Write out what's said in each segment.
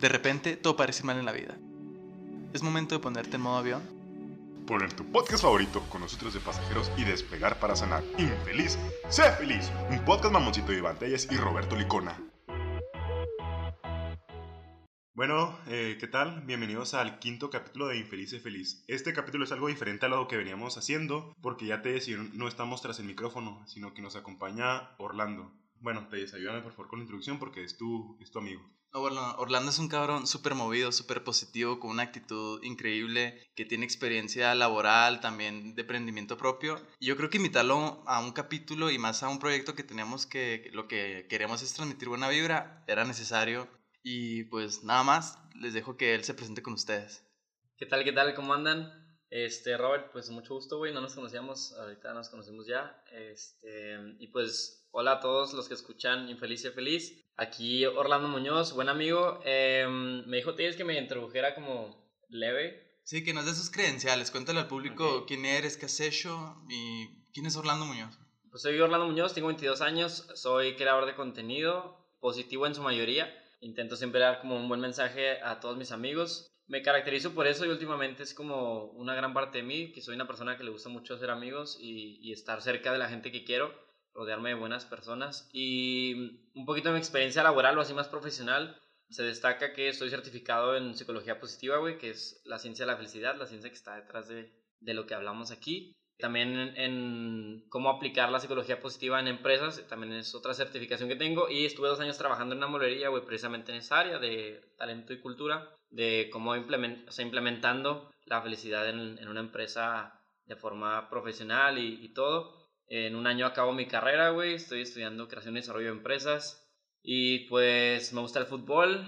De repente, todo parece mal en la vida. Es momento de ponerte en modo avión. Poner tu podcast favorito con nosotros de pasajeros y despegar para sanar. Infeliz, sé feliz. Un podcast mamoncito de Iván Telles y Roberto Licona. Bueno, eh, ¿qué tal? Bienvenidos al quinto capítulo de Infeliz sé feliz. Este capítulo es algo diferente a lo que veníamos haciendo, porque ya te decía, no estamos tras el micrófono, sino que nos acompaña Orlando. Bueno, te ayúdame por favor con la introducción porque es tu, es tu amigo. bueno, Orlando es un cabrón súper movido, súper positivo, con una actitud increíble, que tiene experiencia laboral, también de emprendimiento propio. Y yo creo que invitarlo a un capítulo y más a un proyecto que tenemos que, lo que queremos es transmitir buena vibra, era necesario. Y pues nada más, les dejo que él se presente con ustedes. ¿Qué tal, qué tal? ¿Cómo andan? Este, Robert, pues mucho gusto, güey. No nos conocíamos, ahorita nos conocemos ya. Este, y pues, hola a todos los que escuchan Infeliz y Feliz. Aquí Orlando Muñoz, buen amigo. Em, me dijo tienes que me introdujera como leve. Sí, que nos dé sus credenciales. Cuéntale al público quién eres, qué has hecho y quién es Orlando Muñoz. Pues soy Orlando Muñoz, tengo 22 años, soy creador de contenido, positivo en su mayoría. Intento siempre dar como un buen mensaje a todos mis amigos me caracterizo por eso y últimamente es como una gran parte de mí, que soy una persona que le gusta mucho hacer amigos y, estar cerca de la gente que quiero, rodearme de buenas personas. Y un poquito de mi experiencia laboral o así más profesional, se destaca que estoy certificado en psicología positiva, güey, que es la ciencia de la felicidad, la ciencia que está detrás de, de lo que hablamos aquí. También en, cómo aplicar la psicología positiva en empresas, también es otra certificación que tengo. Y estuve dos años trabajando en una molería, güey, precisamente en esa área de talento y cultura, de cómo implement, o sea, implementando la felicidad en, en, una empresa de forma profesional y, y, todo. En un año acabo mi carrera, güey, estoy estudiando creación y desarrollo de empresas. Y pues me gusta el fútbol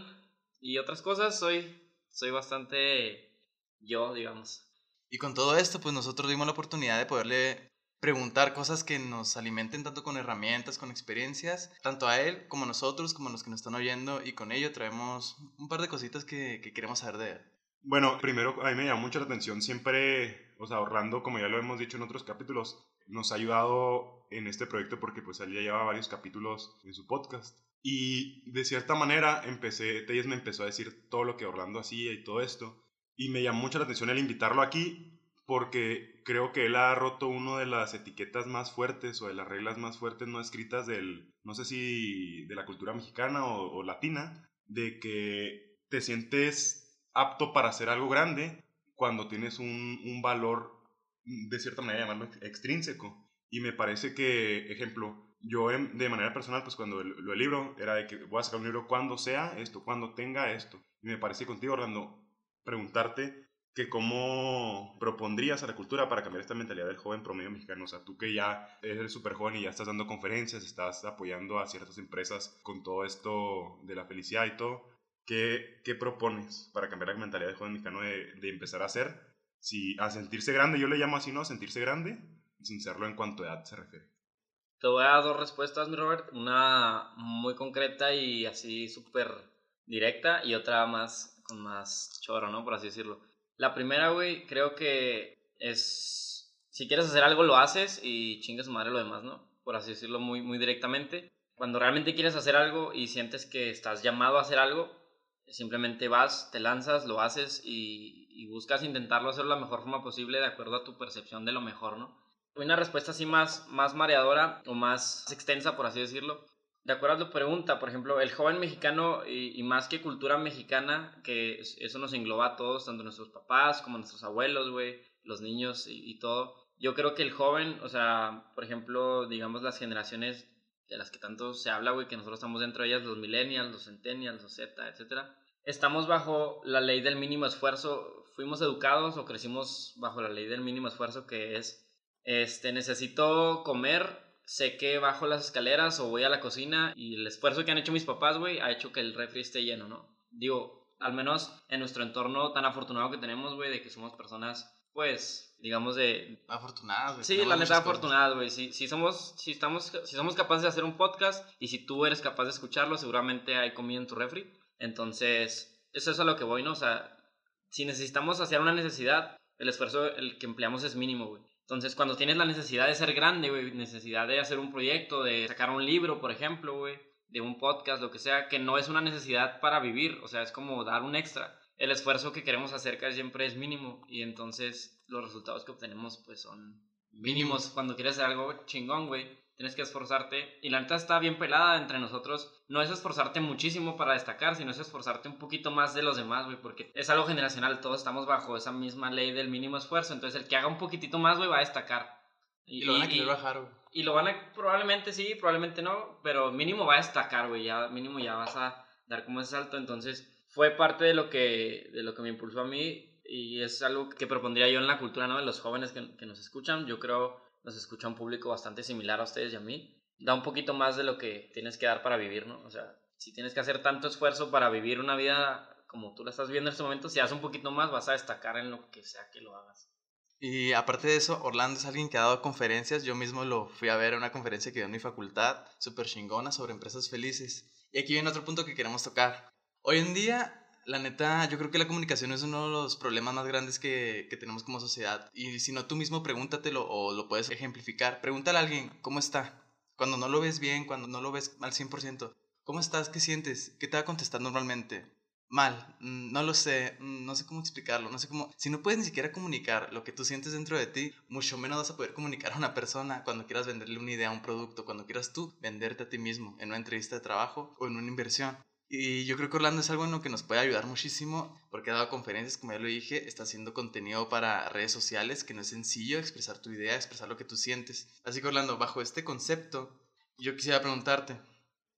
y otras cosas, soy, soy bastante yo, digamos. Y con todo esto, pues nosotros dimos la oportunidad de poderle preguntar cosas que nos alimenten tanto con herramientas, con experiencias, tanto a él como a nosotros, como a los que nos están oyendo, y con ello traemos un par de cositas que, que queremos saber de él. Bueno, primero a mí me llama mucho la atención siempre, o sea, Orlando, como ya lo hemos dicho en otros capítulos, nos ha ayudado en este proyecto porque pues él ya lleva varios capítulos en su podcast. Y de cierta manera empecé, Telles me empezó a decir todo lo que Orlando hacía y todo esto. Y me llamó mucho la atención el invitarlo aquí porque creo que él ha roto una de las etiquetas más fuertes o de las reglas más fuertes no escritas del, no sé si de la cultura mexicana o, latina, de que te sientes apto para hacer algo grande cuando tienes un, un valor, de cierta manera, llamarlo extrínseco. Y me parece que, ejemplo, yo de manera personal, pues cuando lo el libro, era de que voy a sacar un libro cuando sea esto, cuando tenga esto. Y me parece contigo, Orlando, preguntarte que cómo propondrías a la cultura para cambiar esta mentalidad del joven promedio mexicano. O sea, tú que ya eres súper joven y ya estás dando conferencias, estás apoyando a ciertas empresas con todo esto de la felicidad y todo, ¿qué, qué propones para cambiar la mentalidad del joven mexicano de, de, empezar a hacer? Si a sentirse grande, yo le llamo así, ¿no? Sentirse grande, sin serlo en cuanto a edad se refiere. Te voy a dar dos respuestas, mi Robert. Una muy concreta y así súper directa y otra más más choro, ¿no? Por así decirlo. La primera, güey, creo que es... Si quieres hacer algo, lo haces y chingas madre lo demás, ¿no? Por así decirlo muy, muy directamente. Cuando realmente quieres hacer algo y sientes que estás llamado a hacer algo, simplemente vas, te lanzas, lo haces y, buscas intentarlo hacer de la mejor forma posible de acuerdo a tu percepción de lo mejor, ¿no? Una respuesta así más, más mareadora o más extensa, por así decirlo, de acuerdo a tu pregunta, por ejemplo, el joven mexicano y, más que cultura mexicana, que eso nos engloba a todos, tanto nuestros papás como nuestros abuelos, güey, los niños y, todo. Yo creo que el joven, o sea, por ejemplo, digamos las generaciones de las que tanto se habla, güey, que nosotros estamos dentro de ellas, los millennials, los centennials, los Z, etcétera. Estamos bajo la ley del mínimo esfuerzo, fuimos educados o crecimos bajo la ley del mínimo esfuerzo que es, este, necesito comer sé que bajo las escaleras o voy a la cocina y el esfuerzo que han hecho mis papás, güey, ha hecho que el refri esté lleno, ¿no? Digo, al menos en nuestro entorno tan afortunado que tenemos, güey, de que somos personas, pues, digamos de... Afortunadas, güey. Sí, la neta, afortunadas, güey. Si, si, somos, si, estamos, si somos capaces de hacer un podcast y si tú eres capaz de escucharlo, seguramente hay comida en tu refri. Entonces, eso es a lo que voy, ¿no? O sea, si necesitamos hacer una necesidad, el esfuerzo el que empleamos es mínimo, güey. Entonces, cuando tienes la necesidad de ser grande, güey, necesidad de hacer un proyecto, de sacar un libro, por ejemplo, de un podcast, lo que sea, que no es una necesidad para vivir, o sea, es como dar un extra. El esfuerzo que queremos hacer casi siempre es mínimo y entonces los resultados que obtenemos pues son mínimos. Cuando quieres hacer algo chingón, güey, tienes que esforzarte. Y la neta está bien pelada entre nosotros. No es esforzarte muchísimo para destacar, sino es esforzarte un poquito más de los demás, güey, porque es algo generacional. Todos estamos bajo esa misma ley del mínimo esfuerzo. Entonces, el que haga un poquitito más, güey, va a destacar. Y, lo van a querer bajar, güey. Y lo van a, probablemente sí, probablemente no, pero mínimo va a destacar, güey. Ya, mínimo ya vas a dar como ese salto. Entonces, fue parte de lo que, de lo que me impulsó a mí. Y es algo que propondría yo en la cultura, ¿no? De los jóvenes que, que nos escuchan. Yo creo nos escucha un público bastante similar a ustedes y a mí, da un poquito más de lo que tienes que dar para vivir, ¿no? O sea, si tienes que hacer tanto esfuerzo para vivir una vida como tú la estás viviendo en este momento, si haces un poquito más vas a destacar en lo que sea que lo hagas. Y aparte de eso, Orlando es alguien que ha dado conferencias. Yo mismo lo fui a ver en una conferencia que dio en mi facultad, súper chingona, sobre empresas felices. Y aquí viene otro punto que queremos tocar. Hoy en día la neta, yo creo que la comunicación es uno de los problemas más grandes que, que, tenemos como sociedad. Y si no, tú mismo pregúntatelo o lo puedes ejemplificar. Pregúntale a alguien, ¿cómo está? Cuando no lo ves bien, cuando no lo ves al 100%, ¿cómo estás? ¿Qué sientes? ¿Qué te va a contestar normalmente? Mal, mm, no lo sé, mm, no sé cómo explicarlo, no sé cómo... Si no puedes ni siquiera comunicar lo que tú sientes dentro de ti, mucho menos vas a poder comunicar a una persona cuando quieras venderle una idea un producto, cuando quieras tú venderte a ti mismo en una entrevista de trabajo o en una inversión. Y yo creo que Orlando es algo en lo que nos puede ayudar muchísimo porque ha dado conferencias, como ya lo dije, está haciendo contenido para redes sociales, que no es sencillo expresar tu idea, expresar lo que tú sientes. Así que Orlando, bajo este concepto, yo quisiera preguntarte,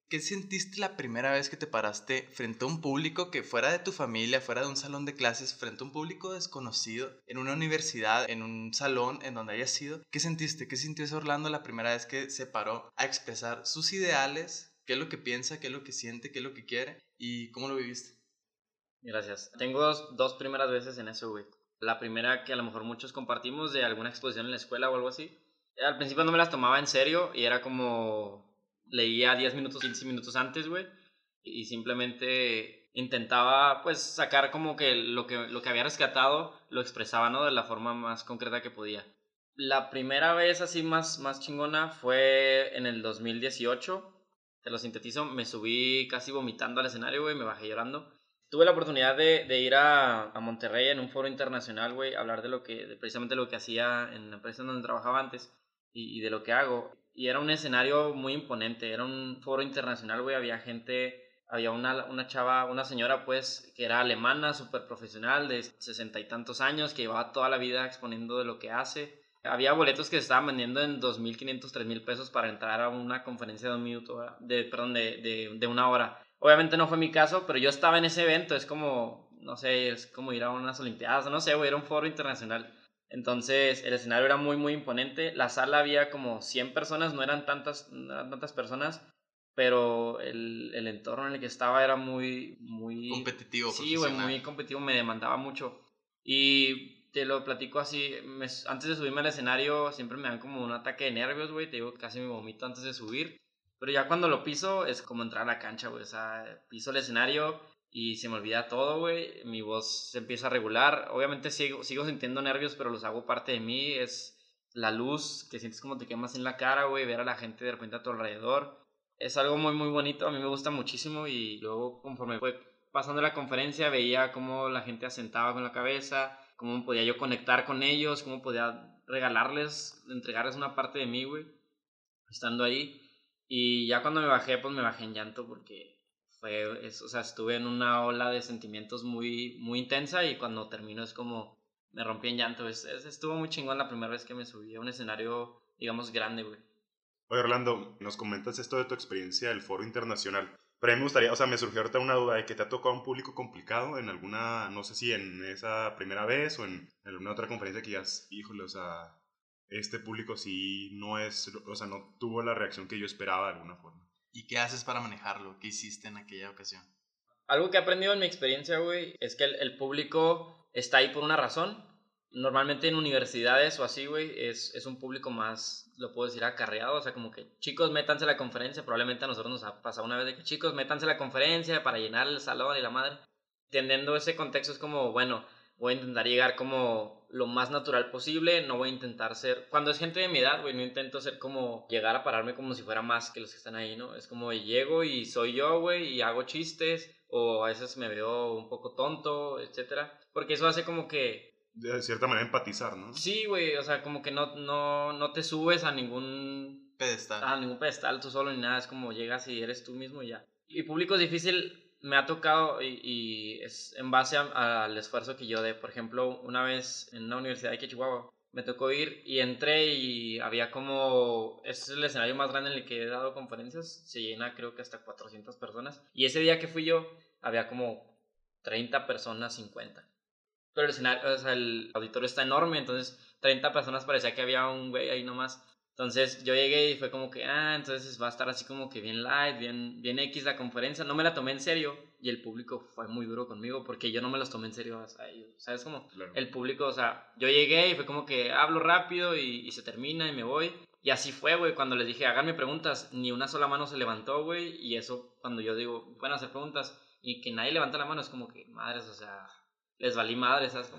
¿qué sentiste la primera vez que te paraste frente a un público que fuera de tu familia, fuera de un salón de clases, frente a un público desconocido, en una universidad, en un salón en donde hayas sido? ¿Qué sentiste? ¿Qué sintió ese Orlando la primera vez que se paró a expresar sus ideales? Qué es lo que piensa, qué es lo que siente, qué es lo que quiere y cómo lo viviste. Gracias. Tengo dos, primeras veces en eso, güey. La primera que a lo mejor muchos compartimos de alguna exposición en la escuela o algo así. Al principio no me las tomaba en serio y era como leía 10 minutos, 15 minutos antes, güey. Y simplemente intentaba pues sacar como que lo que, lo que había rescatado lo expresaba, ¿no? De la forma más concreta que podía. La primera vez así más, más chingona fue en el 2018 te lo sintetizo, me subí casi vomitando al escenario, güey, me bajé llorando. Tuve la oportunidad de, ir a, Monterrey en un foro internacional, güey, hablar de lo que, precisamente lo que hacía en la empresa donde trabajaba antes y, y, de lo que hago. Y era un escenario muy imponente, era un foro internacional, güey, había gente, había una, una chava, una señora, pues, que era alemana, súper profesional, de sesenta y tantos años, que llevaba toda la vida exponiendo de lo que hace había boletos que se estaban vendiendo en 2.500, 3.000 pesos para entrar a una conferencia de un minuto, de, perdón, de, de, de, una hora. Obviamente no fue mi caso, pero yo estaba en ese evento, es como, no sé, es como ir a unas olimpiadas, no sé, güey, era un foro internacional. Entonces el escenario era muy, muy imponente. La sala había como 100 personas, no eran tantas, no eran tantas personas, pero el, el, entorno en el que estaba era muy, muy... Competitivo. Sí, güey, muy competitivo, me demandaba mucho. Y te lo platico así, antes de subirme al escenario siempre me dan como un ataque de nervios, güey, te digo, casi me vomito antes de subir, pero ya cuando lo piso es como entrar a la cancha, güey, o sea, piso el escenario y se me olvida todo, güey, mi voz se empieza a regular, obviamente sigo, sigo sintiendo nervios, pero los hago parte de mí, es la luz, que sientes como te quemas en la cara, güey, ver a la gente de repente a tu alrededor, es algo muy, muy bonito, a mí me gusta muchísimo y luego conforme fue pasando la conferencia veía cómo la gente asentaba con la cabeza, cómo podía yo conectar con ellos, cómo podía regalarles, entregarles una parte de mí, güey, estando ahí. Y ya cuando me bajé, pues me bajé en llanto porque fue, o sea, estuve en una ola de sentimientos muy, muy intensa y cuando terminó es como me rompí en llanto. Es, estuvo muy chingón la primera vez que me subí a un escenario, digamos, grande, güey. Oye, Orlando, nos comentas esto de tu experiencia del foro internacional. Pero a mí me gustaría, o sea, me surgió ahorita una duda de que te ha tocado un público complicado en alguna, no sé si en esa primera vez o en, alguna otra conferencia que ya, híjole, o sea, este público sí no es, o sea, no tuvo la reacción que yo esperaba de alguna forma. ¿Y qué haces para manejarlo? ¿Qué hiciste en aquella ocasión? Algo que he aprendido en mi experiencia, güey, es que el, el público está ahí por una razón normalmente en universidades o así, güey, es, es un público más, lo puedo decir, acarreado. O sea, como que chicos, métanse a la conferencia. Probablemente a nosotros nos ha pasado una vez de que chicos, métanse a la conferencia para llenar el salón y la madre. Entendiendo ese contexto es como, bueno, voy a intentar llegar como lo más natural posible, no voy a intentar ser, cuando es gente de mi edad, güey, no intento ser como, llegar a pararme como si fuera más que los que están ahí, ¿no? Es como llego y soy yo, güey, y hago chistes, o a veces me veo un poco tonto, etcétera, porque eso hace como que de cierta manera empatizar, ¿no? Sí, güey, o sea, como que no, no, no te subes a ningún pedestal. A ningún pedestal tú solo ni nada, es como llegas y eres tú mismo y ya. Y público es difícil, me ha tocado y, es en base al esfuerzo que yo de, por ejemplo, una vez en una universidad de Chihuahua, me tocó ir y entré y había como, este es el escenario más grande en el que he dado conferencias, se llena creo que hasta 400 personas. Y ese día que fui yo, había como 30 personas, 50 pero el escenario, o sea, el auditorio está enorme, entonces 30 personas parecía que había un güey ahí nomás. Entonces yo llegué y fue como que, ah, entonces va a estar así como que bien light, bien, bien X la conferencia. No me la tomé en serio y el público fue muy duro conmigo porque yo no me los tomé en serio a ellos. ¿Sabes cómo? El público, o sea, yo llegué y fue como que hablo rápido y, y se termina y me voy. Y así fue, güey, cuando les dije, háganme preguntas, ni una sola mano se levantó, güey. Y eso, cuando yo digo, pueden hacer preguntas y que nadie levanta la mano, es como que, madres, o sea, les valí madre, ¿sabes?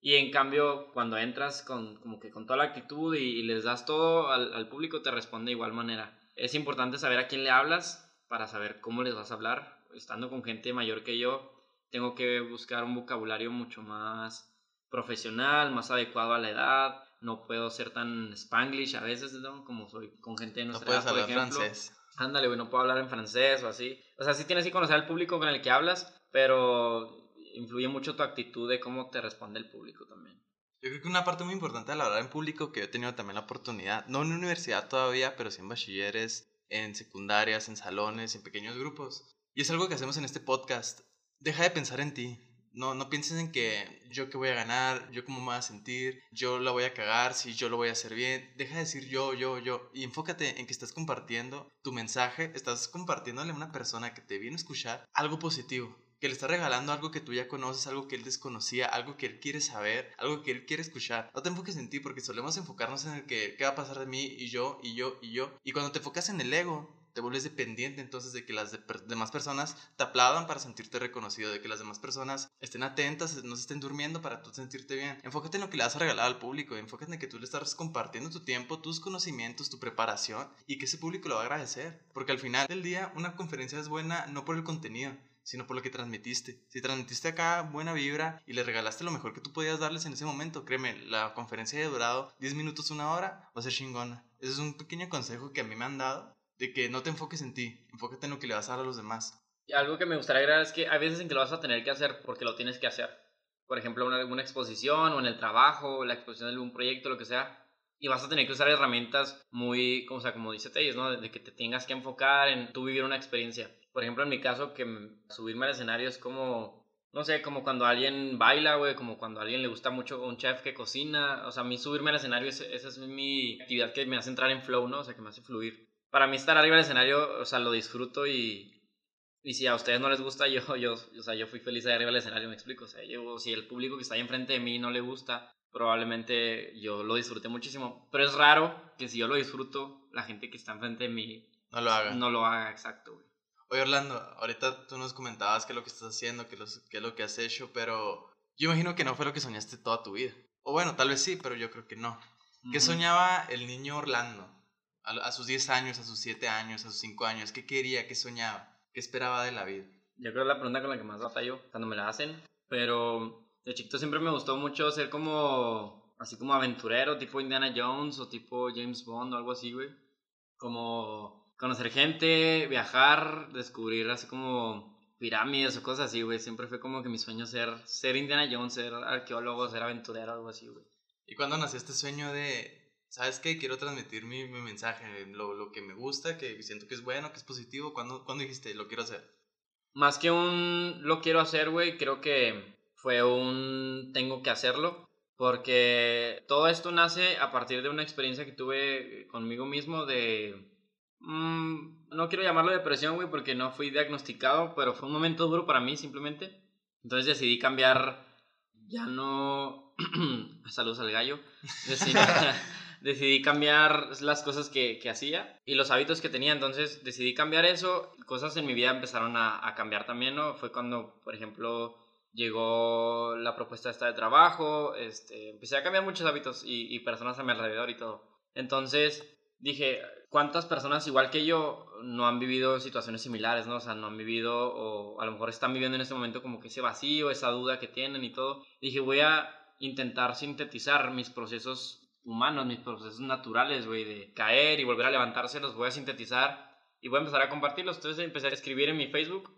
Y en cambio, cuando entras con, como que con toda la actitud y, les das todo al, público, te responde de igual manera. Es importante saber a quién le hablas para saber cómo les vas a hablar. Estando con gente mayor que yo, tengo que buscar un vocabulario mucho más profesional, más adecuado a la edad. No puedo ser tan spanglish a veces, ¿no? Como soy con gente de nuestra no puedes hablar francés. Ándale, güey, no puedo hablar en francés o así. O sea, sí tienes que conocer al público con el que hablas, pero influye mucho tu actitud de cómo te responde el público también. Yo creo que una parte muy importante de hablar en público que yo he tenido también la oportunidad, no en universidad todavía, pero sí en bachilleres, en secundarias, en salones, en pequeños grupos. Y es algo que hacemos en este podcast. Deja de pensar en ti. No, no pienses en que yo qué voy a ganar, yo cómo me voy a sentir, yo la voy a cagar, si yo lo voy a hacer bien. Deja de decir yo, yo, yo. Y enfócate en que estás compartiendo tu mensaje, estás compartiéndole a una persona que te viene a escuchar algo positivo que le está regalando algo que tú ya conoces, algo que él desconocía, algo que él quiere saber, algo que él quiere escuchar. No te enfoques en ti porque solemos enfocarnos en el que qué va a pasar de mí y yo y yo y yo. Y cuando te enfocas en el ego, te vuelves dependiente entonces de que las demás personas te aplaudan para sentirte reconocido, de que las demás personas estén atentas, no se estén durmiendo para tú sentirte bien. Enfócate en lo que le vas a regalar al público, enfócate en que tú le estás compartiendo tu tiempo, tus conocimientos, tu preparación y que ese público lo va a agradecer. Porque al final del día una conferencia es buena no por el contenido, sino por lo que transmitiste. Si transmitiste acá buena vibra y le regalaste lo mejor que tú podías darles en ese momento, créeme, la conferencia haya durado 10 minutos, una hora, va a ser chingona. Ese es un pequeño consejo que a mí me han dado, de que no te enfoques en ti, enfócate en lo que le vas a dar a los demás. Y algo que me gustaría agregar es que hay veces en que lo vas a tener que hacer porque lo tienes que hacer. Por ejemplo, en alguna exposición o en el trabajo, la exposición de algún proyecto, lo que sea. Y vas a tener que usar herramientas muy, como, sea, como dice Telles, ¿no? De que te tengas que enfocar en tú vivir una experiencia. Por ejemplo, en mi caso, que subirme al escenario es como, no sé, como cuando alguien baila, güey, como cuando a alguien le gusta mucho un chef que cocina. O sea, a mí subirme al escenario, esa es mi actividad que me hace entrar en flow, ¿no? O sea, que me hace fluir. Para mí estar arriba del escenario, o sea, lo disfruto y, y si a ustedes no les gusta, yo, yo, o sea, yo fui feliz ahí arriba del escenario, me explico. O sea, yo, si el público que está ahí enfrente de mí no le gusta, probablemente yo lo disfruté muchísimo. Pero es raro que si yo lo disfruto, la gente que está enfrente de mí no lo haga. No lo haga, exacto, güey. Oye, Orlando, ahorita tú nos comentabas qué es lo que estás haciendo, qué, es lo que has hecho, pero yo imagino que no fue lo que soñaste toda tu vida. O bueno, tal vez sí, pero yo creo que no. ¿Qué soñaba el niño Orlando a, sus 10 años, a sus 7 años, a sus 5 años? ¿Qué quería? ¿Qué soñaba? ¿Qué esperaba de la vida? Yo creo que es la pregunta con la que más batallo cuando me la hacen, pero de chiquito siempre me gustó mucho ser como, así como aventurero, tipo Indiana Jones o tipo James Bond o algo así, güey. Como conocer gente, viajar, descubrir así como pirámides o cosas así, güey. Siempre fue como que mi sueño ser, ser Indiana Jones, ser arqueólogo, ser aventurero, algo así, güey. ¿Y cuándo nació este sueño de, sabes qué, quiero transmitir mi, mi mensaje, lo, lo, que me gusta, que siento que es bueno, que es positivo? ¿Cuándo, ¿Cuándo dijiste, lo quiero hacer? Más que un lo quiero hacer, güey, creo que fue un tengo que hacerlo. Porque todo esto nace a partir de una experiencia que tuve conmigo mismo de Mm, no quiero llamarlo depresión, güey, porque no fui diagnosticado, pero fue un momento duro para mí simplemente. Entonces decidí cambiar, ya no... Saludos al gallo. Decidí, cambiar las cosas que, que, hacía y los hábitos que tenía. Entonces decidí cambiar eso. Cosas en mi vida empezaron a, a cambiar también, ¿no? Fue cuando, por ejemplo, llegó la propuesta esta de trabajo, este, empecé a cambiar muchos hábitos y, y personas a mi alrededor y todo. Entonces dije, ¿cuántas personas igual que yo no han vivido situaciones similares, no? O sea, no han vivido o a lo mejor están viviendo en este momento como que ese vacío, esa duda que tienen y todo. Dije, voy a intentar sintetizar mis procesos humanos, mis procesos naturales, güey, de caer y volver a levantarse, los voy a sintetizar y voy a empezar a compartirlos. Entonces empecé a escribir en mi Facebook.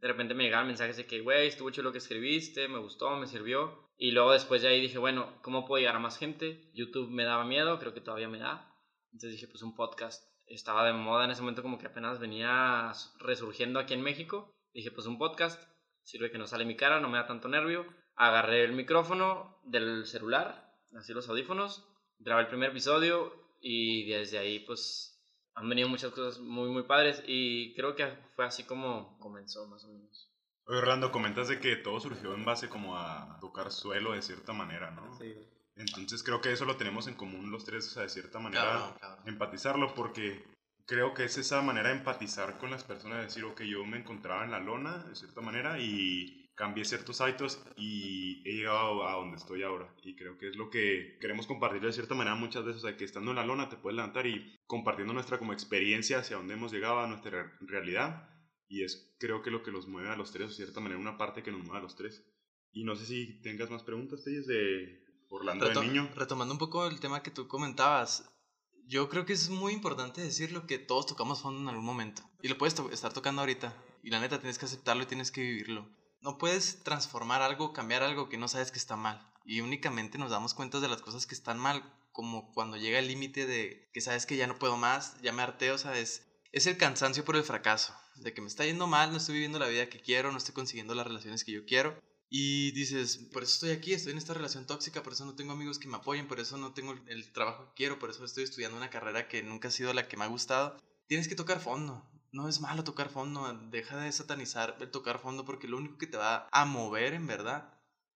De repente me llegaban mensajes de que, güey, estuvo chulo lo que escribiste, me gustó, me sirvió. Y luego después de ahí dije, bueno, ¿cómo puedo llegar a más gente? YouTube me daba miedo, creo que todavía me da. Entonces dije, pues un podcast. Estaba de moda en ese momento como que apenas venía resurgiendo aquí en México. Dije, pues un podcast, sirve que no sale mi cara, no me da tanto nervio. Agarré el micrófono del celular, así los audífonos, grabé el primer episodio y desde ahí pues han venido muchas cosas muy muy padres y creo que fue así como comenzó más o menos. Oye, Orlando, comentas de que todo surgió en base como a tocar suelo de cierta manera, ¿no? Sí. Entonces creo que eso lo tenemos en común los tres, o sea, de cierta manera empatizarlo porque creo que es esa manera de empatizar con las personas, de decir, ok, yo me encontraba en la lona de cierta manera y cambié ciertos hábitos y he llegado a donde estoy ahora. Y creo que es lo que queremos compartir de cierta manera muchas veces, o sea, que estando en la lona te puedes levantar y compartiendo nuestra como experiencia hacia dónde hemos llegado, a nuestra realidad. Y es creo que lo que los mueve a los tres, de cierta manera, una parte que nos mueve a los tres. Y no sé si tengas más preguntas, Telles, de Orlando de Niño. Retomando un poco el tema que tú comentabas, yo creo que es muy importante decirlo que todos tocamos fondo en algún momento. Y lo puedes estar tocando ahorita. Y la neta tienes que aceptarlo y tienes que vivirlo no puedes transformar algo, cambiar algo que no sabes que está mal. Y únicamente nos damos cuenta de las cosas que están mal, como cuando llega el límite de que sabes que ya no puedo más, ya me harté, o sea, es, el cansancio por el fracaso, de que me está yendo mal, no estoy viviendo la vida que quiero, no estoy consiguiendo las relaciones que yo quiero. Y dices, por eso estoy aquí, estoy en esta relación tóxica, por eso no tengo amigos que me apoyen, por eso no tengo el trabajo que quiero, por eso estoy estudiando una carrera que nunca ha sido la que me ha gustado. Tienes que tocar fondo, no es malo tocar fondo, deja de satanizar el tocar fondo porque lo único que te va a mover en verdad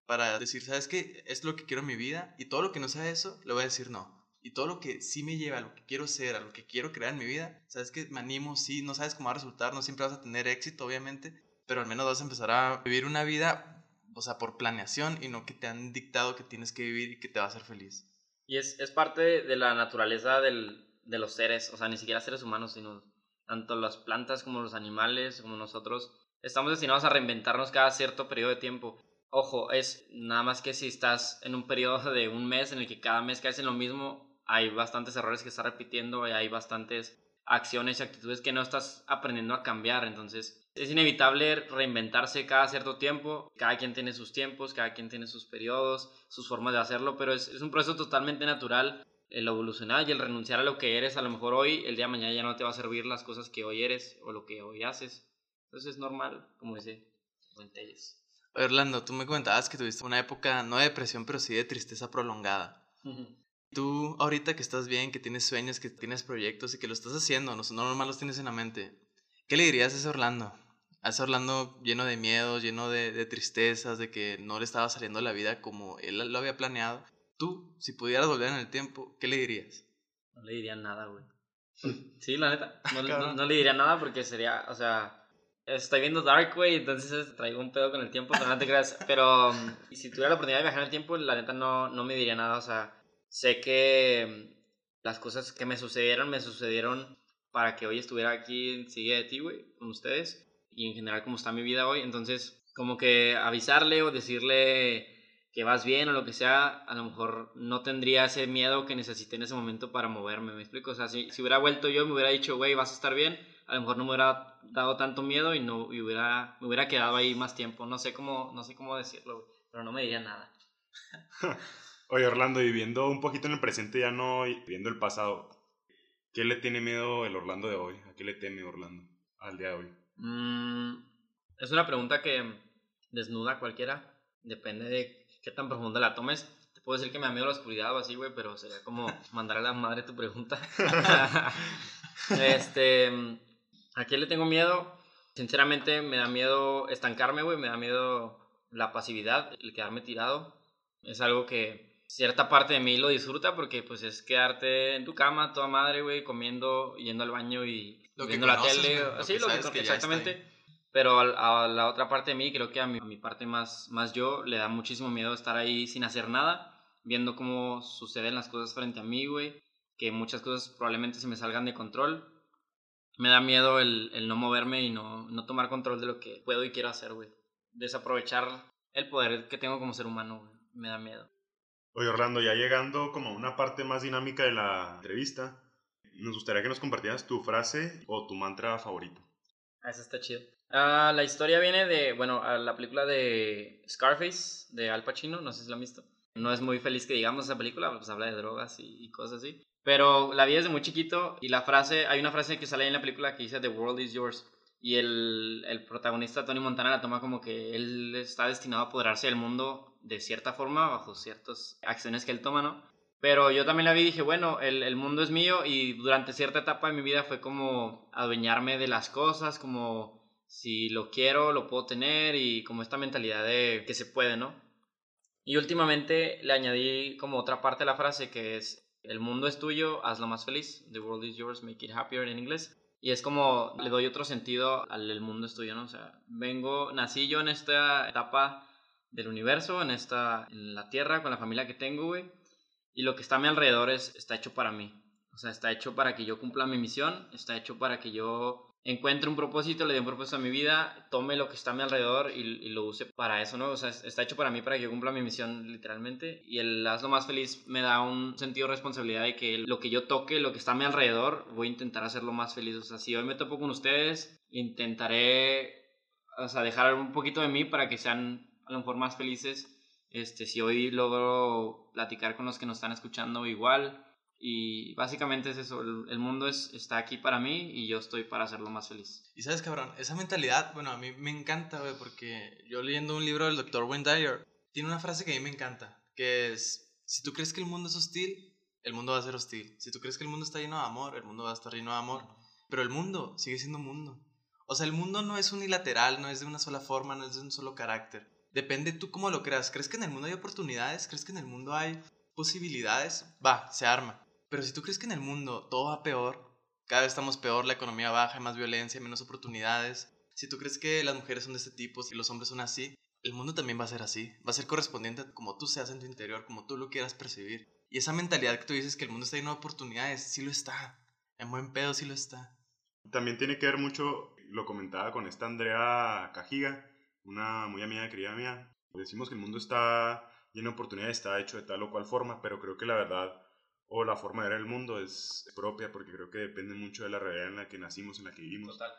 para decir, ¿sabes qué? Es lo que quiero en mi vida y todo lo que no sea eso, le voy a decir no. Y todo lo que sí me lleva a lo que quiero ser, a lo que quiero crear en mi vida, ¿sabes qué? Me animo, sí, no sabes cómo va a resultar, no siempre vas a tener éxito, obviamente, pero al menos vas a empezar a vivir una vida, o sea, por planeación y no que te han dictado que tienes que vivir y que te va a hacer feliz. Y es, es parte de la naturaleza del, de los seres, o sea, ni siquiera seres humanos, sino tanto las plantas como los animales, como nosotros, estamos destinados a reinventarnos cada cierto periodo de tiempo. Ojo, es nada más que si estás en un periodo de un mes en el que cada mes caes en lo mismo, hay bastantes errores que estás repitiendo y hay bastantes acciones y actitudes que no estás aprendiendo a cambiar. Entonces, es inevitable reinventarse cada cierto tiempo. Cada quien tiene sus tiempos, cada quien tiene sus periodos, sus formas de hacerlo, pero es, es un proceso totalmente natural el evolucionar y el renunciar a lo que eres, a lo mejor hoy, el día de mañana ya no te va a servir las cosas que hoy eres o lo que hoy haces. Entonces es normal, como dice Fuentes. Orlando, tú me comentabas que tuviste una época no de depresión, pero sí de tristeza prolongada. Tú, ahorita que estás bien, que tienes sueños, que tienes proyectos y que lo estás haciendo, no, no nomás los tienes en la mente, ¿qué le dirías a ese Orlando? A ese Orlando lleno de miedo, lleno de, de tristezas, de que no le estaba saliendo la vida como él lo había planeado. Tú, si pudieras volver en el tiempo, ¿qué le dirías? No le diría nada, güey. Sí, la neta. No, le diría nada porque sería, o sea, estoy viendo Dark, güey, entonces traigo un pedo con el tiempo, pero no te creas. Pero si tuviera la oportunidad de viajar en el tiempo, la neta no, no me diría nada, o sea, sé que las cosas que me sucedieron, me sucedieron para que hoy estuviera aquí, sigue de ti, güey, con ustedes, y en general como está mi vida hoy, entonces como que avisarle o decirle que vas bien o lo que sea, a lo mejor no tendría ese miedo que necesité en ese momento para moverme, ¿me explico? O sea, si, si hubiera vuelto yo, me hubiera dicho, güey, vas a estar bien, a lo mejor no me hubiera dado tanto miedo y, no, y hubiera, me hubiera quedado ahí más tiempo. No sé cómo, no sé cómo decirlo, pero no me diría nada. Oye, Orlando, viviendo un poquito en el presente, ya no viviendo el pasado, ¿qué le tiene miedo el Orlando de hoy? ¿A qué le teme Orlando al día de hoy? Mm, es una pregunta que desnuda a cualquiera. Depende de qué tan profunda la tomes. Te puedo decir que me da miedo la oscuridad o así, güey, pero sería como mandar a la madre tu pregunta. este, ¿a quién le tengo miedo? Sinceramente me da miedo estancarme, güey, me da miedo la pasividad, el quedarme tirado. Es algo que cierta parte de mí lo disfruta porque pues es quedarte en tu cama toda madre, güey, comiendo, yendo al baño y viendo la tele. Así, lo que, exactamente. Pero a, la otra parte de mí, creo que a mi, a mi parte más, más yo, le da muchísimo miedo estar ahí sin hacer nada, viendo cómo suceden las cosas frente a mí, güey. Que muchas cosas probablemente se me salgan de control. Me da miedo el, el no moverme y no, no tomar control de lo que puedo y quiero hacer, güey. Desaprovechar el poder que tengo como ser humano, güey. Me da miedo. Oye, Orlando, ya llegando como a una parte más dinámica de la entrevista, nos gustaría que nos compartieras tu frase o tu mantra favorito. Ah, eso está chido. Ah, la historia viene de, bueno, la película de Scarface, de Al Pacino, no sé si la han visto. No es muy feliz que digamos esa película, pues habla de drogas y, cosas así. Pero la vi desde muy chiquito y la frase, hay una frase que sale en la película que dice The world is yours. Y el, el protagonista Tony Montana la toma como que él está destinado a apoderarse del mundo de cierta forma, bajo ciertas acciones que él toma, ¿no? Pero yo también la vi y dije, bueno, el, el, mundo es mío y durante cierta etapa de mi vida fue como adueñarme de las cosas, como si lo quiero, lo puedo tener y como esta mentalidad de que se puede, ¿no? Y últimamente le añadí como otra parte de la frase que es, el mundo es tuyo, hazlo más feliz, the world is yours, make it happier en inglés. Y es como, le doy otro sentido al el mundo es tuyo, ¿no? O sea, vengo, nací yo en esta etapa del universo, en esta, en la tierra, con la familia que tengo, güey y lo que está a mi alrededor es, está hecho para mí. O sea, está hecho para que yo cumpla mi misión, está hecho para que yo encuentre un propósito, le dé un propósito a mi vida, tome lo que está a mi alrededor y, lo use para eso, ¿no? O sea, está hecho para mí, para que yo cumpla mi misión literalmente. Y el hazlo más feliz me da un sentido de responsabilidad de que lo que yo toque, lo que está a mi alrededor, voy a intentar hacerlo más feliz. O sea, si hoy me topo con ustedes, intentaré, o sea, dejar un poquito de mí para que sean a lo mejor más felices este, si hoy logro platicar con los que nos están escuchando igual. Y básicamente es eso, el, mundo es, está aquí para mí y yo estoy para hacerlo más feliz. Y sabes, cabrón, esa mentalidad, bueno, a mí me encanta, porque yo leyendo un libro del Dr. Wayne Dyer, tiene una frase que a mí me encanta, que es, si tú crees que el mundo es hostil, el mundo va a ser hostil. Si tú crees que el mundo está lleno de amor, el mundo va a estar lleno de amor. Pero el mundo sigue siendo mundo. O sea, el mundo no es unilateral, no es de una sola forma, no es de un solo carácter Depende tú cómo lo creas. ¿Crees que en el mundo hay oportunidades? ¿Crees que en el mundo hay posibilidades? Va, se arma. Pero si tú crees que en el mundo todo va peor, cada vez estamos peor, la economía baja, hay más violencia, menos oportunidades. Si tú crees que las mujeres son de este tipo y los hombres son así, el mundo también va a ser así. Va a ser correspondiente a como tú seas en tu interior, como tú lo quieras percibir. Y esa mentalidad que tú dices que el mundo está lleno de oportunidades, sí lo está. En buen pedo sí lo está. También tiene que ver mucho, lo comentaba con esta Andrea Cajiga, una muy amiga, querida mía, decimos que el mundo está lleno de oportunidades, está hecho de tal o cual forma, pero creo que la verdad o la forma de ver el mundo es propia, porque creo que depende mucho de la realidad en la que nacimos, en la que vivimos. Total.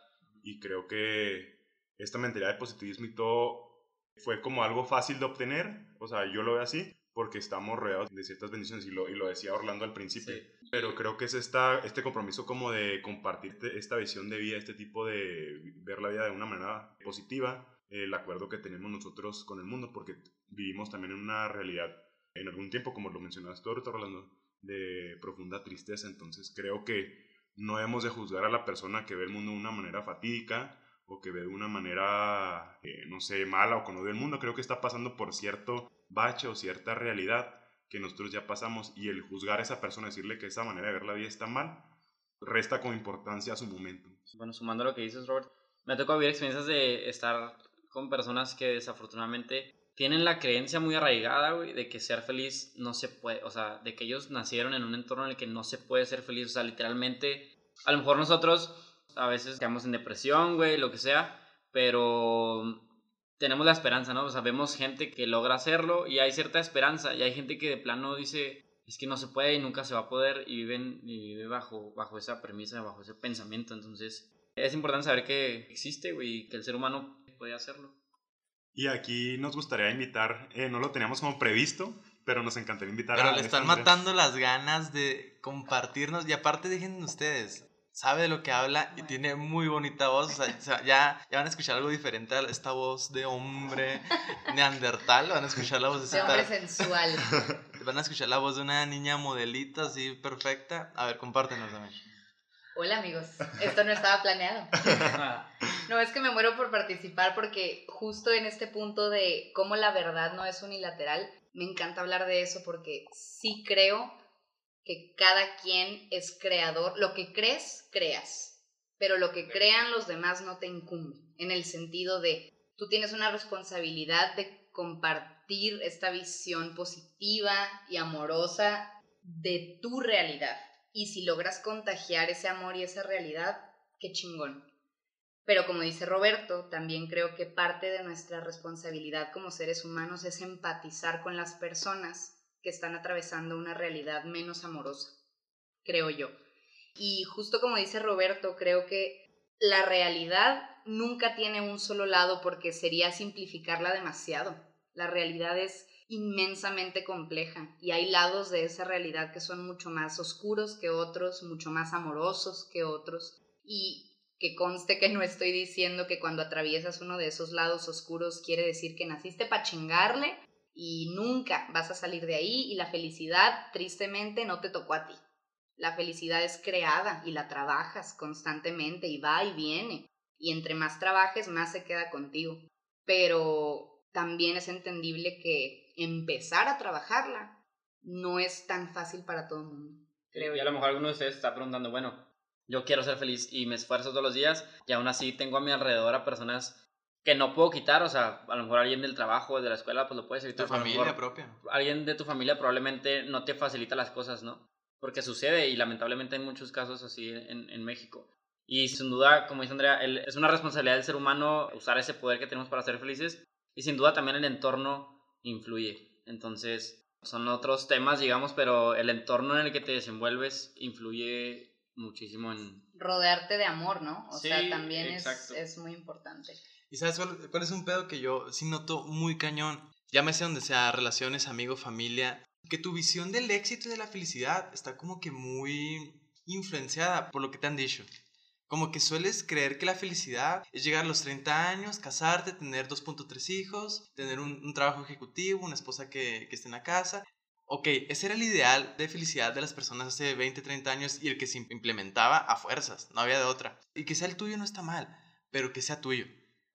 Y creo que esta mentalidad de positivismo y todo fue como algo fácil de obtener, o sea, yo lo veo así, porque estamos rodeados de ciertas bendiciones, y lo, y lo decía Orlando al principio. Pero creo que es esta, este compromiso como de compartir esta visión de vida, este tipo de ver la vida de una manera positiva, el acuerdo que tenemos nosotros con el mundo, porque vivimos también en una realidad, en algún tiempo, como lo mencionaste tú ahorita, de profunda tristeza. Entonces creo que no hemos de juzgar a la persona que ve el mundo de una manera fatídica o que ve de una manera, eh, no sé, mala o no ve el mundo. Creo que está pasando por cierto bache o cierta realidad que nosotros ya pasamos y el juzgar a esa persona, decirle que esa manera de ver la vida está mal, resta con importancia a su momento. Bueno, sumando lo que dices, Robert, me ha tocado vivir experiencias de estar con personas que desafortunadamente tienen la creencia muy arraigada, güey, de que ser feliz no se puede, o sea, de que ellos nacieron en un entorno en el que no se puede ser feliz, o sea, literalmente, a lo mejor nosotros a veces quedamos en depresión, güey, lo que sea, pero tenemos la esperanza, ¿no? O sea, vemos gente que logra hacerlo y hay cierta esperanza, y hay gente que de plano dice, es que no se puede y nunca se va a poder, y viven y vive bajo, bajo esa premisa, bajo ese pensamiento, entonces es importante saber que existe, güey, que el ser humano puede hacerlo. Y aquí nos gustaría invitar, eh, no lo teníamos como previsto, pero nos encantaría invitar pero a... Pero le están matando las ganas de compartirnos y aparte dejen ustedes, sabe de lo que habla y tiene muy bonita voz, o sea, ya, ya van a escuchar algo diferente a esta voz de hombre neandertal, van a escuchar la voz de... De hombre sensual. Van a escuchar la voz de una niña modelita así perfecta. A ver, compártenos también. Hola amigos, esto no estaba planeado. no, es que me muero por participar porque justo en este punto de cómo la verdad no es unilateral, me encanta hablar de eso porque sí creo que cada quien es creador. Lo que crees, creas. pero lo que crean los demás no te incumbe, en el sentido de tú tienes una responsabilidad de compartir esta visión positiva y amorosa de tu realidad. Y si logras contagiar ese amor y esa realidad, qué chingón. Pero como dice Roberto, también creo que parte de nuestra responsabilidad como seres humanos es empatizar con las personas que están atravesando una realidad menos amorosa, creo yo. Y justo como dice Roberto, creo que la realidad nunca tiene un solo lado porque sería simplificarla demasiado. La realidad es inmensamente compleja y hay lados de esa realidad que son mucho más oscuros que otros, mucho más amorosos que otros y que conste que no estoy diciendo que cuando atraviesas uno de esos lados oscuros quiere decir que naciste para chingarle y nunca vas a salir de ahí y la felicidad tristemente no te tocó a ti. La felicidad es creada y la trabajas constantemente y va y viene y entre más trabajes más se queda contigo. Pero también es entendible que empezar a trabajarla no es tan fácil para todo el mundo. Creo y a lo mejor alguno de ustedes está preguntando, bueno, yo quiero ser feliz y me esfuerzo todos los días y aún así tengo a mi alrededor a personas que no puedo quitar, o sea, a lo mejor alguien del trabajo, de la escuela, pues lo puedes evitar. Tu familia propia. Alguien de tu familia probablemente no te facilita las cosas, ¿no? Porque sucede y lamentablemente hay muchos casos así en, en México. Y sin duda, como dice Andrea, es una responsabilidad del ser humano usar ese poder que tenemos para ser felices y sin duda también el entorno influye. Entonces, son otros temas, digamos, pero el entorno en el que te desenvuelves influye muchísimo en... Rodearte de amor, ¿no? O sea, también es, es, muy importante. ¿Y sabes cuál, es un pedo que yo sí noto muy cañón? Llámese donde sea, relaciones, amigo, familia, que tu visión del éxito y de la felicidad está como que muy influenciada por lo que te han dicho. Como que sueles creer que la felicidad es llegar a los 30 años, casarte, tener 2.3 hijos, tener un, trabajo ejecutivo, una esposa que, que esté en la casa ok, ese era el ideal de felicidad de las personas hace 20, 30 años y el que se implementaba a fuerzas, no había de otra. Y que sea el tuyo no está mal, pero que sea tuyo.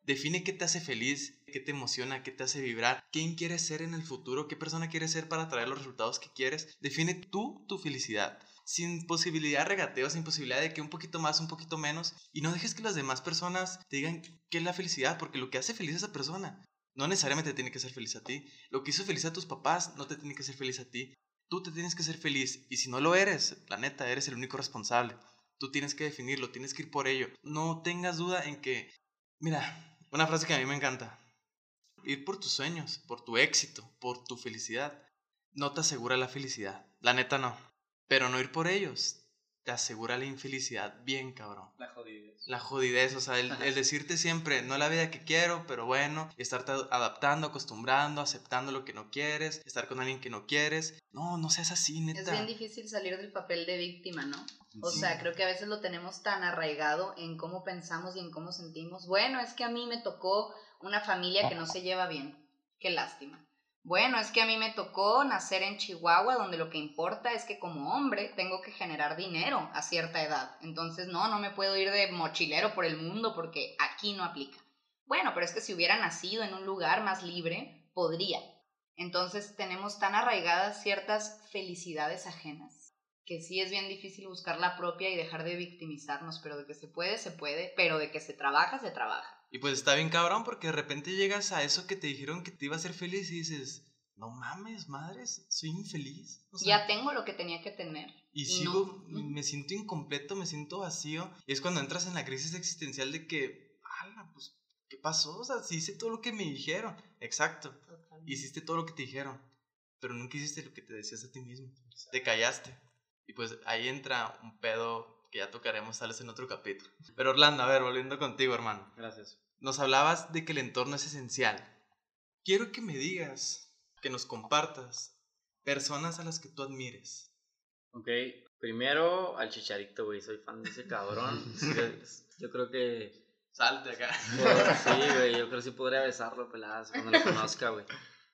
Define qué te hace feliz, qué te emociona, qué te hace vibrar, quién quieres ser en el futuro, qué persona quieres ser para traer los resultados que quieres. Define tú tu felicidad. Sin posibilidad de regateo, sin posibilidad de que un poquito más, un poquito menos. Y no dejes que las demás personas te digan qué es la felicidad, porque lo que hace feliz a esa persona no necesariamente tiene que ser feliz a ti. Lo que hizo feliz a tus papás no te tiene que ser feliz a ti. Tú te tienes que ser feliz. Y si no lo eres, la neta, eres el único responsable. Tú tienes que definirlo, tienes que ir por ello. No tengas duda en que, mira, una frase que a mí me encanta. Ir por tus sueños, por tu éxito, por tu felicidad, no te asegura la felicidad. La neta no. Pero no ir por ellos te asegura la infelicidad bien cabrón. La jodidez. La jodidez, o sea, el, decirte siempre, no la vida que quiero, pero bueno, y estarte adaptando, acostumbrando, aceptando lo que no quieres, estar con alguien que no quieres. No, no seas así, neta. Es bien difícil salir del papel de víctima, ¿no? O sea, creo que a veces lo tenemos tan arraigado en cómo pensamos y en cómo sentimos. Bueno, es que a mí me tocó una familia que no se lleva bien. Qué lástima. Bueno, es que a mí me tocó nacer en Chihuahua, donde lo que importa es que como hombre tengo que generar dinero a cierta edad. Entonces, no, no me puedo ir de mochilero por el mundo porque aquí no aplica. Bueno, pero es que si hubiera nacido en un lugar más libre, podría. Entonces, tenemos tan arraigadas ciertas felicidades ajenas que sí es bien difícil buscar la propia y dejar de victimizarnos, pero de que se puede, se puede, pero de que se trabaja, se trabaja. Y pues está bien cabrón porque de repente llegas a eso que te dijeron que te iba a hacer feliz y dices, no mames, madres, soy infeliz. ya tengo lo que tenía que tener. Y, sigo, me siento incompleto, me siento vacío. Y es cuando entras en la crisis existencial de que, ala, pues, ¿qué pasó? O sea, sí hice todo lo que me dijeron. Exacto. Hiciste todo lo que te dijeron. Pero nunca hiciste lo que te decías a ti mismo. Te callaste. Y pues ahí entra un pedo ya tocaremos tal vez en otro capítulo. Pero Orlando, a ver, volviendo contigo, hermano. Gracias. Nos hablabas de que el entorno es esencial. Quiero que me digas, que nos compartas personas a las que tú admires. Ok, primero al Chicharito, güey, soy fan de ese cabrón. yo creo que... Salte acá. sí, güey, yo creo que sí podría besarlo, peladas, cuando lo conozca, güey.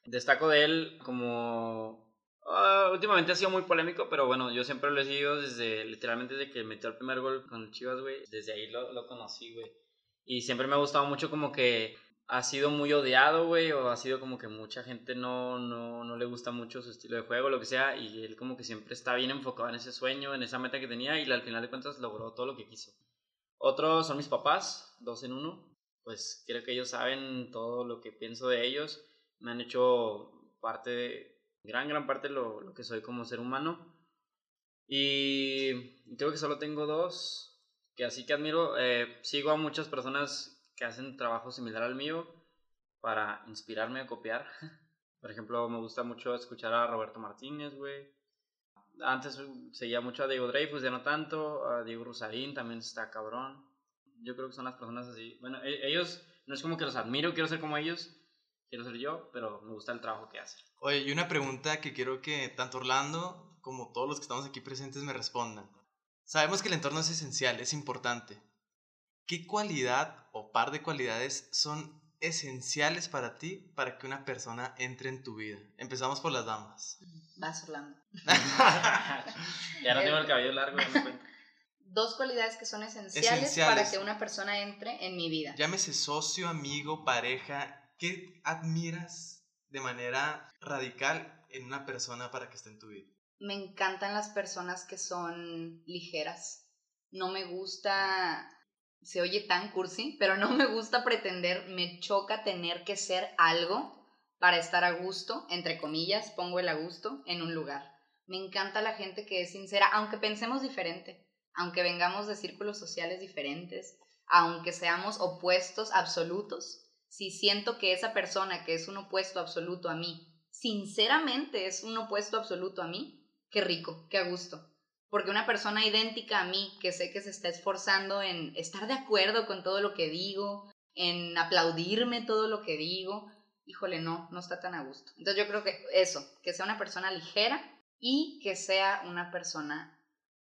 Destaco de él como Ah, últimamente ha sido muy polémico, pero bueno, yo siempre lo he seguido desde, literalmente desde que metió el primer gol con el Chivas, güey. Desde ahí lo, lo conocí, güey. Y siempre me ha gustado mucho como que ha sido muy odiado, güey, o ha sido como que mucha gente no, no, no le gusta mucho su estilo de juego, lo que sea, y él como que siempre está bien enfocado en ese sueño, en esa meta que tenía, y al final de cuentas logró todo lo que quiso. Otros son mis papás, dos en uno. Pues creo que ellos saben todo lo que pienso de ellos. Me han hecho parte, de, gran, gran parte lo, lo que soy como ser humano. Y creo que solo tengo dos, que así que admiro. Eh, sigo a muchas personas que hacen trabajo similar al mío para inspirarme a copiar. Por ejemplo, me gusta mucho escuchar a Roberto Martínez, güey. Antes seguía mucho a Diego Dreyfus, ya no tanto. A Diego Rosarín también está cabrón. Yo creo que son las personas así. Bueno, e, ellos, no es como que los admiro, quiero ser como ellos, quiero ser yo, pero me gusta el trabajo que hacen. Oye, y una pregunta que quiero que tanto Orlando como todos los que estamos aquí presentes me respondan. Sabemos que el entorno es esencial, es importante. ¿Qué cualidad o par de cualidades son esenciales para ti para que una persona entre en tu vida? Empezamos por las damas. Vas, Orlando. ya no tengo el cabello largo, no me. Dos cualidades que son esenciales, Esenciales. para que una persona entre en mi vida. Llámese socio, amigo, pareja. ¿Qué admiras de manera radical en una persona para que esté en tu vida? Me encantan las personas que son ligeras. No me gusta, se oye tan cursi, pero no me gusta pretender, me choca tener que ser algo para estar a gusto, entre comillas, pongo el a gusto, en un lugar. Me encanta la gente que es sincera, aunque pensemos diferente, aunque vengamos de círculos sociales diferentes, aunque seamos opuestos absolutos, si siento que esa persona que es un opuesto absoluto a mí, sinceramente es un opuesto absoluto a mí, qué rico, qué a gusto. Porque una persona idéntica a mí, que sé que se está esforzando en estar de acuerdo con todo lo que digo, en aplaudirme todo lo que digo, híjole, no, no está tan a gusto. Entonces yo creo que eso, que sea una persona ligera y que sea una persona...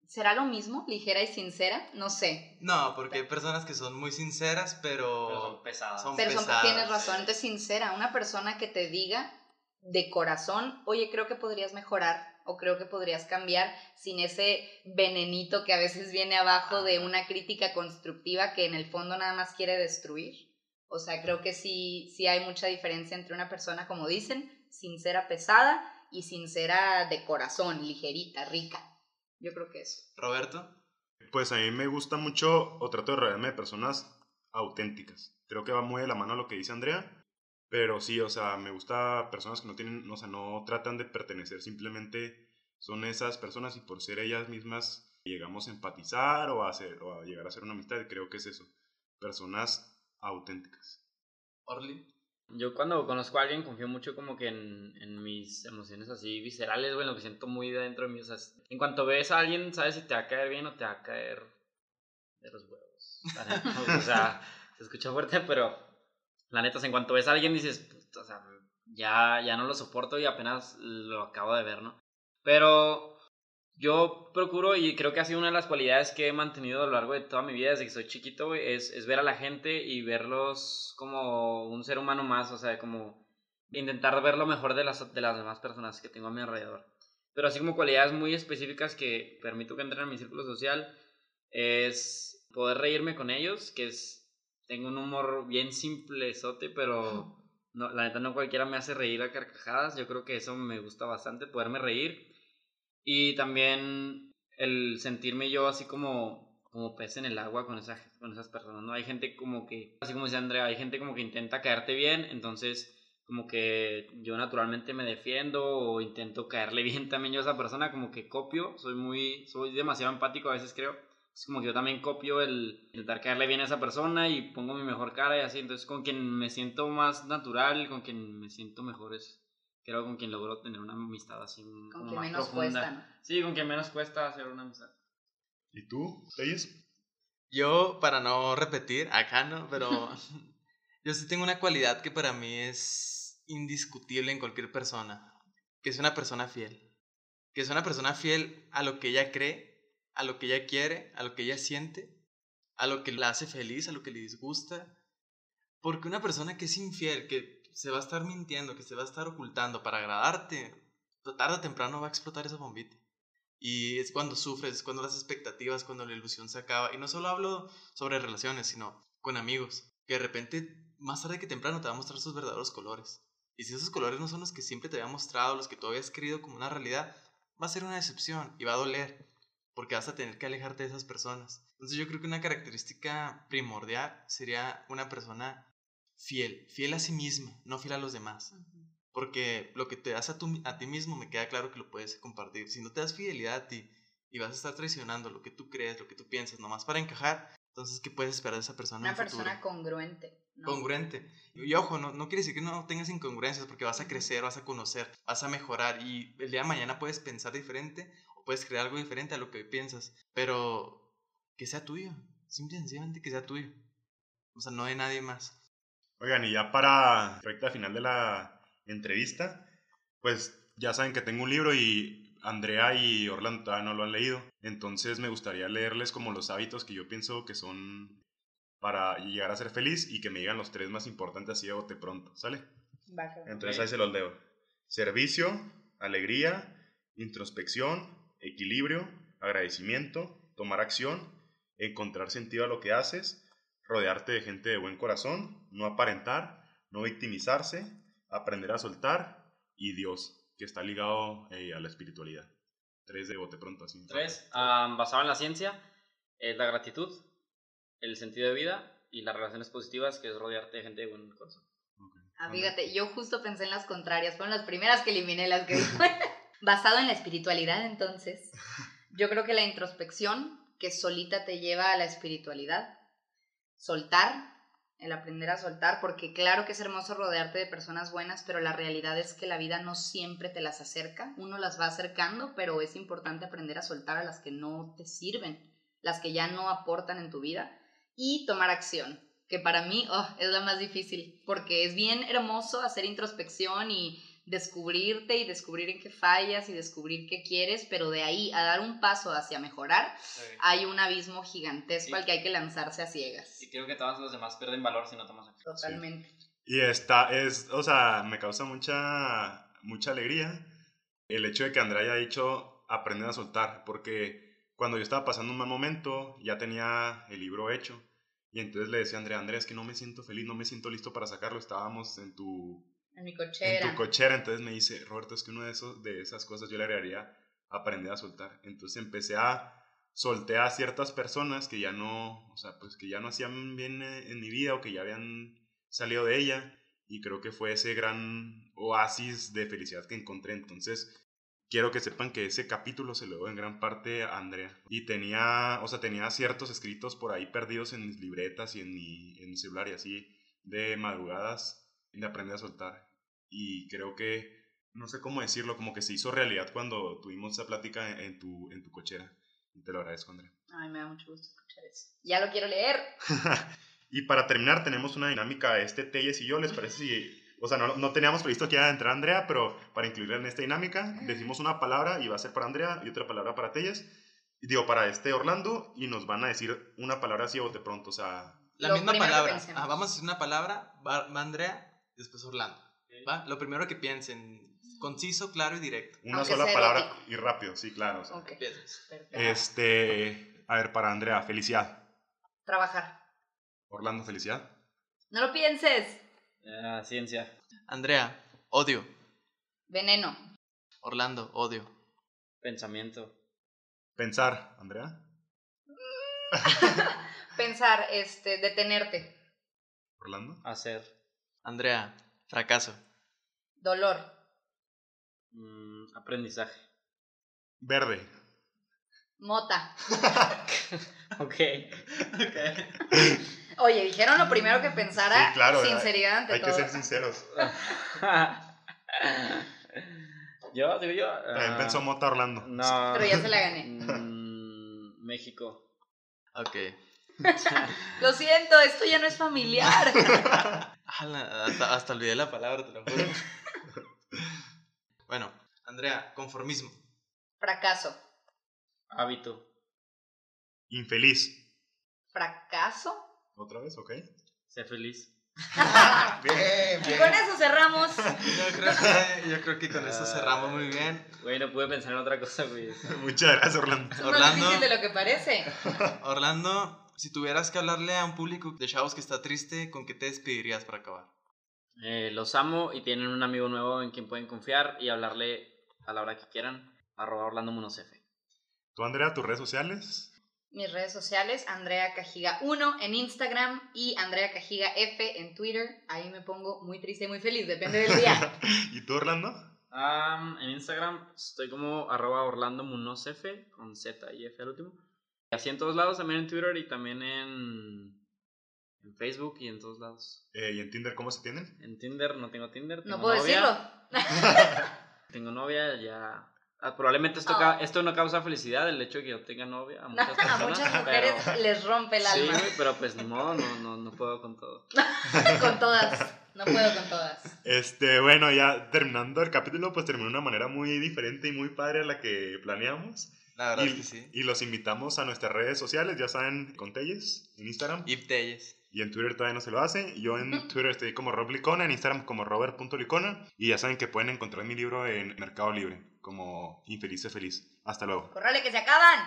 ¿Será lo mismo? ¿Ligera y sincera? No sé. No, porque hay personas que son muy sinceras, pero... Pero son pesadas. son Pero son- pesadas. tienes razón, entonces sincera, una persona que te diga de corazón, oye, creo que podrías mejorar o creo que podrías cambiar sin ese venenito que a veces viene abajo de una crítica constructiva que en el fondo nada más quiere destruir. O sea, creo que sí, sí hay mucha diferencia entre una persona, como dicen, sincera, pesada y sincera de corazón, ligerita, rica. Yo creo que eso. Roberto. Pues a mí me gusta mucho o trato de rodearme de personas auténticas. Creo que va muy de la mano a lo que dice Andrea. Pero sí, o sea, me gusta personas que no tienen, o sea, no tratan de pertenecer, simplemente son esas personas y por ser ellas mismas llegamos a empatizar o a, hacer, o a llegar a ser una amistad. Creo que es eso, personas auténticas. Orly. Yo cuando conozco a alguien confío mucho como que en, en mis emociones así viscerales, güey, en lo que siento muy dentro de mí. O sea, en cuanto ves a alguien, sabes si te va a caer bien o te va a caer de los huevos. La neta, o sea, se escucha fuerte, pero la neta, en cuanto ves a alguien dices, "Puta, o sea, ya, ya no lo soporto y apenas lo acabo de ver, ¿no? Pero yo procuro, y creo que ha sido una de las cualidades que he mantenido a lo largo de toda mi vida, desde que soy chiquito, güey, es, es ver a la gente y verlos como un ser humano más, o sea, como intentar ver lo mejor de las, de las demás personas que tengo a mi alrededor. Pero así como cualidades muy específicas que permito que entren en mi círculo social, es poder reírme con ellos, que es, tengo un humor bien simplezote, pero no, la neta no cualquiera me hace reír a carcajadas, yo creo que eso me gusta bastante, poderme reír. Y también el sentirme yo así como, como pez en el agua con, esa, con esas personas, ¿no? Hay gente como que, así como dice Andrea, hay gente como que intenta caerte bien, entonces como que yo naturalmente me defiendo o intento caerle bien también yo a esa persona, como que copio, soy muy, soy demasiado empático a veces creo, es como que yo también copio el intentar caerle bien a esa persona y pongo mi mejor cara y así, entonces con quien me siento más natural, con quien me siento mejor es, creo con quien logro tener una amistad así Con más menos profunda. cuesta, ¿no? Sí, con quien menos cuesta hacer una amistad. ¿Y tú, Reyes? Yo, para no repetir, acá no, pero yo sí tengo una cualidad que para mí es indiscutible en cualquier persona, que es una persona fiel. Que es una persona fiel a lo que ella cree, a lo que ella quiere, a lo que ella siente, a lo que la hace feliz, a lo que le disgusta. Porque una persona que es infiel, que se va a estar mintiendo, que se va a estar ocultando para agradarte, tarde o temprano va a explotar esa bombita. Y es cuando sufres, es cuando las expectativas, cuando la ilusión se acaba. Y no solo hablo sobre relaciones, sino con amigos. Que de repente, más tarde que temprano, te va a mostrar sus verdaderos colores. Y si esos colores no son los que siempre te había mostrado, los que tú habías querido como una realidad, va a ser una decepción y va a doler. Porque vas a tener que alejarte de esas personas. Entonces yo creo que una característica primordial sería una persona fiel, fiel a sí misma, no fiel a los demás. Porque lo que te das a, a ti mismo me queda claro que lo puedes compartir. Si no te das fidelidad a ti y vas a estar traicionando lo que tú crees, lo que tú piensas, nomás para encajar, entonces, ¿qué puedes esperar de esa persona? Una persona congruente. Congruente. Y, ojo, no, no quiere decir que no tengas incongruencias, porque vas a crecer, vas a conocer, vas a mejorar y el día de mañana puedes pensar diferente o puedes crear algo diferente a lo que piensas, pero que sea tuyo, simple y sencillamente que sea tuyo. O sea, no de nadie más. Oigan, y ya para recta final de la entrevista, pues ya saben que tengo un libro y Andrea y Orlando todavía no lo han leído. Entonces me gustaría leerles como los hábitos que yo pienso que son para llegar a ser feliz y que me digan los tres más importantes así de bote pronto, ¿sale? Entonces ahí se los leo. Servicio, alegría, introspección, equilibrio, agradecimiento, tomar acción, encontrar sentido a lo que haces, rodearte de gente de buen corazón, no aparentar, no victimizarse, aprender a soltar y Dios que está ligado eh, a la espiritualidad. Tres de bote pronto, así. Tres, basado en la ciencia, es la gratitud, el sentido de vida y las relaciones positivas, que es rodearte de gente de buen corazón. Ah, fíjate, yo justo pensé en las contrarias, fueron las primeras que eliminé las que Basado en la espiritualidad, entonces, yo creo que la introspección, que solita te lleva a la espiritualidad, soltar, el aprender a soltar, porque claro que es hermoso rodearte de personas buenas, pero la realidad es que la vida no siempre te las acerca, uno las va acercando, pero es importante aprender a soltar a las que no te sirven, las que ya no aportan en tu vida, y tomar acción, que para mí oh, es la más difícil, porque es bien hermoso hacer introspección y descubrirte y descubrir en qué fallas y descubrir qué quieres, pero de ahí a dar un paso hacia mejorar, hay un abismo gigantesco al que hay que lanzarse a ciegas. Y creo que todos los demás pierden valor si no tomas acción. Totalmente. Y esta es, o sea, me causa mucha, mucha alegría el hecho de que Andrea haya dicho aprender a soltar, porque cuando yo estaba pasando un mal momento, ya tenía el libro hecho. Y entonces le decía a Andrea, Andrea, es que no me siento feliz, no me siento listo para sacarlo. Estábamos en tu en mi cochera. En tu cochera. Entonces me dice, Roberto, es que uno de, esos, de esas cosas yo le agregaría aprender a soltar. Entonces empecé a soltar a ciertas personas que ya no, o sea, pues que ya no hacían bien eh, en mi vida o que ya habían salido de ella. Y creo que fue ese gran oasis de felicidad que encontré. Entonces, quiero que sepan que ese capítulo se lo dio en gran parte a Andrea. Y tenía, o sea, tenía ciertos escritos por ahí perdidos en mis libretas y en mi, en mi celular y así de madrugadas de aprender a soltar y creo que, no sé cómo decirlo, como que se hizo realidad cuando tuvimos esa plática en, tu, en tu cochera. Y te lo agradezco, Andrea. Ay, me da mucho gusto escuchar eso. Ya lo quiero leer. y para terminar, tenemos una dinámica, este Telles y yo, ¿les parece si... O sea, no, no teníamos previsto que iba a entrar Andrea, pero para incluirla en esta dinámica, decimos una palabra y va a ser para Andrea y otra palabra para Telles. Digo, para este Orlando, y nos van a decir una palabra así o de pronto, o sea... La misma palabra. Ah, vamos a decir una palabra, va, Andrea, después Orlando. ¿va? Lo primero que piensen, conciso, claro y directo. Una sola palabra y rápido, sí, claro. Este, a ver, para Andrea, felicidad. Trabajar. Orlando, felicidad. No lo pienses. ciencia. Andrea, odio. Veneno. Orlando, odio. Pensamiento. Pensar, Andrea. Pensar, este, detenerte. Orlando. Hacer. Andrea, fracaso. Dolor. Mm, aprendizaje. Verde. Mota. ok. Oye, dijeron lo primero que pensara. claro, sinceridad ante hay que ser sinceros. yo, digo yo. También pensó Mota Orlando. No. Pero ya se la gané. Mm, México. Ok. lo siento, esto ya no es familiar. hasta, hasta olvidé la palabra, te lo juro. bueno, Andrea, conformismo. Fracaso. Hábito. Infeliz. Fracaso. ¿Otra vez? Ok. Sé feliz. bien, bien. Y con eso cerramos. Yo creo que, con eso cerramos muy bien. Güey, no pude pensar en otra cosa, güey. Muchas gracias, Orlando. Es más difícil de lo que parece. Orlando, si tuvieras que hablarle a un público de chavos que está triste, ¿con qué te despedirías para acabar? Eh, los amo y tienen un amigo nuevo en quien pueden confiar y hablarle a la hora que quieran. Arroba Orlando. ¿Tú, Andrea, tus redes sociales? Mis redes sociales, Andrea Cajiga 1 en Instagram y Andrea Cajiga F en Twitter. Ahí me pongo muy triste y muy feliz, depende del día. ¿Y tú, Orlando? Am, en Instagram estoy como arroba Orlando Munoz F con Z y F al último. Así en todos lados, también en Twitter y también en, en Facebook y en todos lados. Eh, ¿Y en Tinder cómo se tienen? En Tinder no tengo Tinder. No tengo puedo novia. decirlo. Tengo novia, ya. ah, probablemente esto, Oh. ca- esto no causa felicidad, el hecho de que yo tenga novia a muchas A personas. muchas mujeres pero- les rompe el Sí, alma. güey, pero pues modo, no, no, no puedo con todo. con todas. No puedo con todas. Este, bueno, ya terminando el capítulo, pues terminó de una manera muy diferente y muy padre a la que planeamos. La verdad y, es que sí. y los invitamos a nuestras redes sociales, ya saben, con Telles, en Instagram. Yves Telles. Y en Twitter todavía no se lo hace. Yo en Twitter estoy como Rob Licona, en Instagram como Robert.licona. Y ya saben que pueden encontrar mi libro en Mercado Libre, como Infeliz de Feliz. Hasta luego. ¡Corrale que se acaban!